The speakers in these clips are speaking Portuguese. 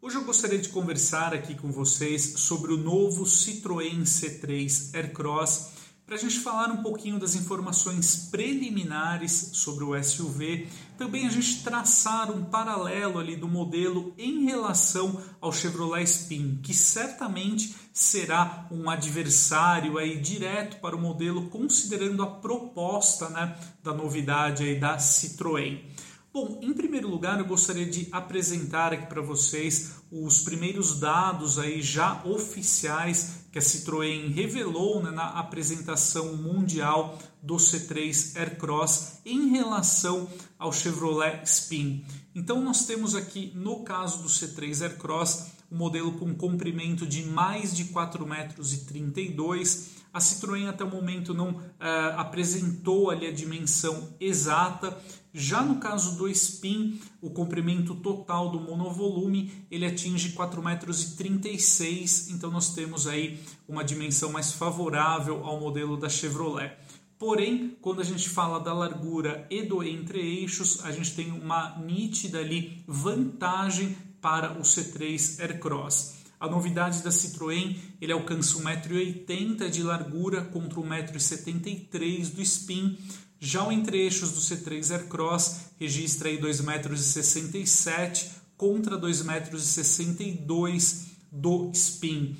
Hoje eu gostaria de conversar aqui com vocês sobre o novo Citroën C3 Aircross para a gente falar um pouquinho das informações preliminares sobre o SUV, também a gente traçar um paralelo ali do modelo em relação ao Chevrolet Spin, que certamente será um adversário aí direto para o modelo, considerando a proposta né, da novidade aí da Citroën. Bom, em primeiro lugar, eu gostaria de apresentar aqui para vocês os primeiros dados aí já oficiais que a Citroën revelou né, na apresentação mundial do C3 Aircross em relação ao Chevrolet Spin. Então nós temos aqui no caso do C3 Aircross um modelo com comprimento de mais de 4,32 metros a Citroën até o momento não uh, apresentou ali a dimensão exata. Já no caso do Spin, o comprimento total do monovolume ele atinge 4,36 metros, então nós temos aí uma dimensão mais favorável ao modelo da Chevrolet. Porém, quando a gente fala da largura e do entre-eixos, a gente tem uma nítida ali vantagem para o C3 Aircross. A novidade da Citroën, ele alcança 1,80m de largura contra 1,73m do Spin. Já o entre-eixos do C3 Aircross registra 2,67m contra 2,62m do Spin.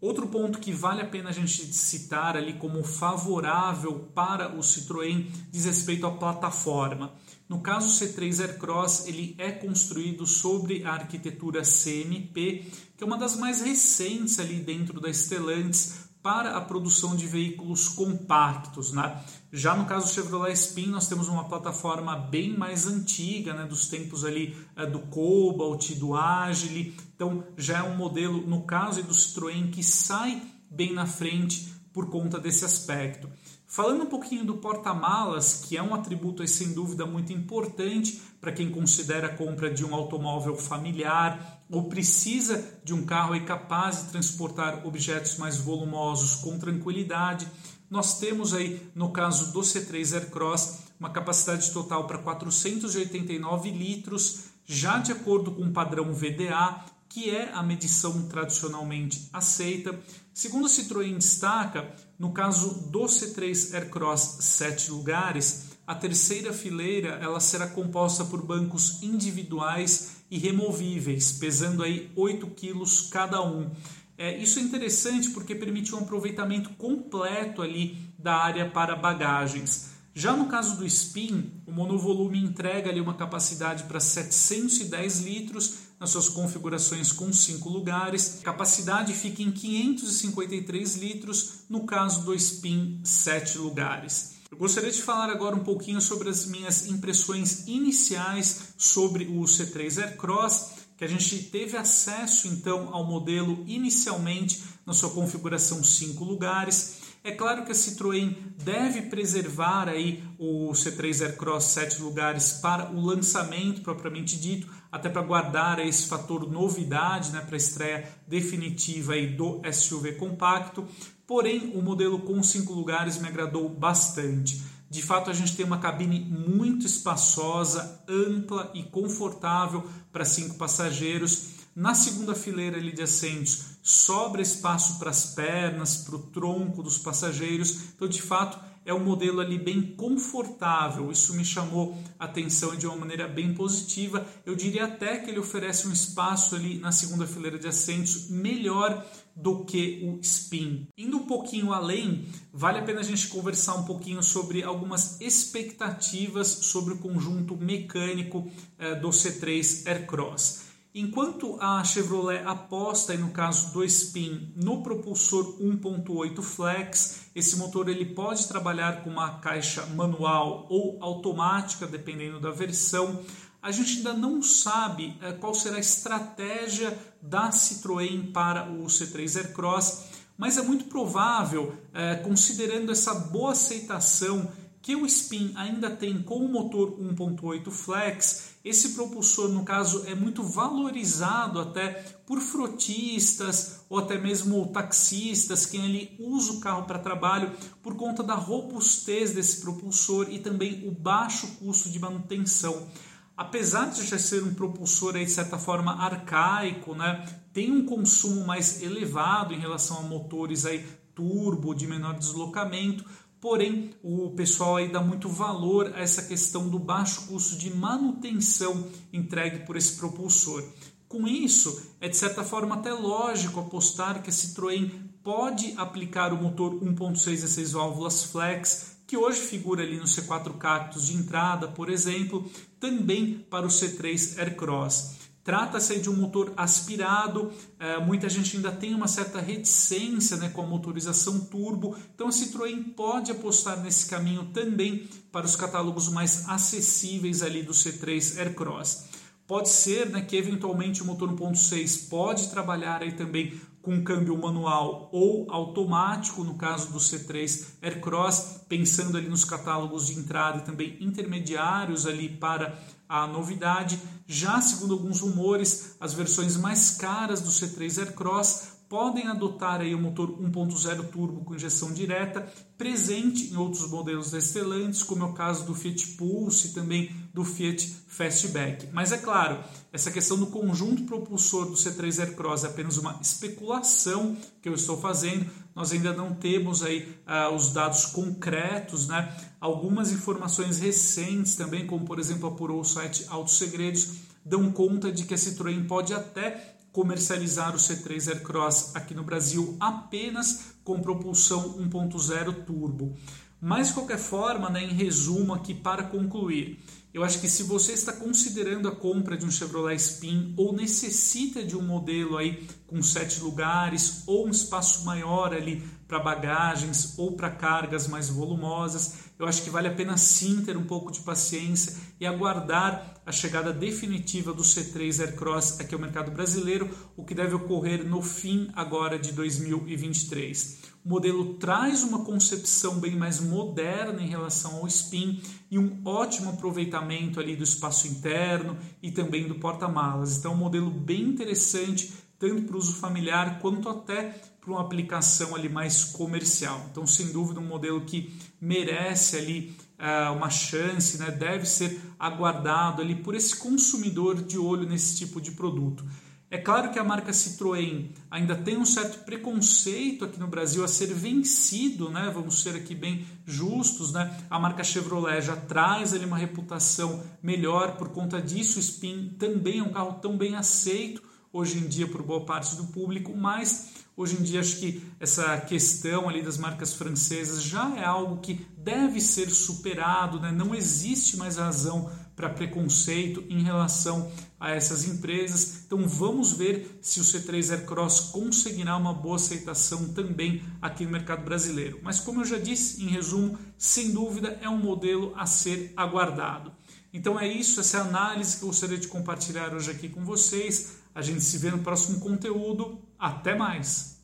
Outro ponto que vale a pena a gente citar ali como favorável para o Citroën diz respeito à plataforma. No caso o C3 Aircross, ele é construído sobre a arquitetura CMP, que é uma das mais recentes ali dentro da Stellantis para a produção de veículos compactos. Né? Já no caso do Chevrolet Spin, nós temos uma plataforma bem mais antiga, né, dos tempos ali é, do Cobalt, do Agile. Então, já é um modelo, no caso do Citroën, que sai bem na frente por conta desse aspecto. Falando um pouquinho do porta-malas, que é um atributo sem dúvida muito importante para quem considera a compra de um automóvel familiar ou precisa de um carro capaz de transportar objetos mais volumosos com tranquilidade, nós temos aí, no caso do C3 Aircross, uma capacidade total para 489 litros, já de acordo com o padrão VDA, que é a medição tradicionalmente aceita. Segundo a Citroën destaca, no caso do C3 Aircross 7 lugares, a terceira fileira ela será composta por bancos individuais e removíveis, pesando aí 8 quilos cada um. É, isso é interessante porque permite um aproveitamento completo ali da área para bagagens. Já no caso do Spin, o monovolume entrega ali uma capacidade para 710 litros nas suas configurações com 5 lugares. A capacidade fica em 553 litros no caso do Spin 7 lugares. Eu gostaria de falar agora um pouquinho sobre as minhas impressões iniciais sobre o C3 Aircross que a gente teve acesso então ao modelo inicialmente na sua configuração 5 lugares. É claro que a Citroën deve preservar aí o C3 Aircross 7 lugares para o lançamento propriamente dito, até para guardar esse fator novidade né, para a estreia definitiva aí do SUV compacto. Porém, o modelo com 5 lugares me agradou bastante. De fato, a gente tem uma cabine muito espaçosa, ampla e confortável para cinco passageiros. Na segunda fileira de assentos, sobra espaço para as pernas, para o tronco dos passageiros. Então, de fato, é um modelo ali bem confortável. Isso me chamou a atenção de uma maneira bem positiva. Eu diria até que ele oferece um espaço ali na segunda fileira de assentos melhor do que o spin. Indo um pouquinho além, vale a pena a gente conversar um pouquinho sobre algumas expectativas sobre o conjunto mecânico eh, do C3 Aircross. Enquanto a Chevrolet aposta, no caso do Spin, no propulsor 1.8 flex, esse motor ele pode trabalhar com uma caixa manual ou automática, dependendo da versão. A gente ainda não sabe é, qual será a estratégia da Citroën para o C3 Aircross, mas é muito provável, é, considerando essa boa aceitação que o Spin ainda tem com o motor 1.8 flex, esse propulsor, no caso, é muito valorizado até por frotistas ou até mesmo taxistas, quem ali usa o carro para trabalho, por conta da robustez desse propulsor e também o baixo custo de manutenção. apesar de já ser um propulsor aí, de certa forma arcaico, né, tem um consumo mais elevado em relação a motores aí turbo de menor deslocamento, porém o pessoal aí dá muito valor a essa questão do baixo custo de manutenção entregue por esse propulsor. Com isso, é de certa forma até lógico apostar que a Citroën pode aplicar o motor 1.6 e 6 válvulas flex, que hoje figura ali no C4 Cactus de entrada, por exemplo, também para o C3 Aircross. Trata-se de um motor aspirado, é, muita gente ainda tem uma certa reticência né, com a motorização turbo, então a Citroën pode apostar nesse caminho também para os catálogos mais acessíveis ali do C3 Aircross. Pode ser né, que eventualmente o motor 1.6 pode trabalhar aí também com câmbio manual ou automático, no caso do C3 Aircross, pensando ali nos catálogos de entrada e também intermediários ali para a novidade. Já segundo alguns rumores, as versões mais caras do C3 Aircross podem adotar aí o motor 1.0 turbo com injeção direta, presente em outros modelos Stellantis, como é o caso do Fiat Pulse e também do Fiat Fastback. Mas é claro, essa questão do conjunto propulsor do C3 Aircross é apenas uma especulação que eu estou fazendo. Nós ainda não temos aí uh, os dados concretos, né? Algumas informações recentes também, como por exemplo apurou o site Autos Segredos, dão conta de que a Citroën pode até comercializar o C3 Aircross aqui no Brasil apenas com propulsão 1.0 turbo. Mas de qualquer forma, né, em resumo aqui para concluir, eu acho que se você está considerando a compra de um Chevrolet Spin ou necessita de um modelo aí com sete lugares ou um espaço maior ali para bagagens ou para cargas mais volumosas, eu acho que vale a pena sim ter um pouco de paciência e aguardar a chegada definitiva do C3 Aircross aqui ao mercado brasileiro, o que deve ocorrer no fim agora de 2023. O modelo traz uma concepção bem mais moderna em relação ao Spin e um ótimo aproveitamento ali do espaço interno e também do porta-malas. Então, é um modelo bem interessante tanto para o uso familiar quanto até para uma aplicação ali mais comercial. Então, sem dúvida, um modelo que merece ali uh, uma chance, né? deve ser aguardado ali por esse consumidor de olho nesse tipo de produto. É claro que a marca Citroën ainda tem um certo preconceito aqui no Brasil a ser vencido, né? Vamos ser aqui bem justos, né? A marca Chevrolet já traz ali uma reputação melhor por conta disso. O Spin também é um carro tão bem aceito hoje em dia por boa parte do público, mas hoje em dia acho que essa questão ali das marcas francesas já é algo que deve ser superado, né? não existe mais razão para preconceito em relação a essas empresas. Então vamos ver se o C3 Aircross conseguirá uma boa aceitação também aqui no mercado brasileiro. Mas como eu já disse, em resumo, sem dúvida é um modelo a ser aguardado. Então é isso, essa é a análise que eu gostaria de compartilhar hoje aqui com vocês. A gente se vê no próximo conteúdo. Até mais!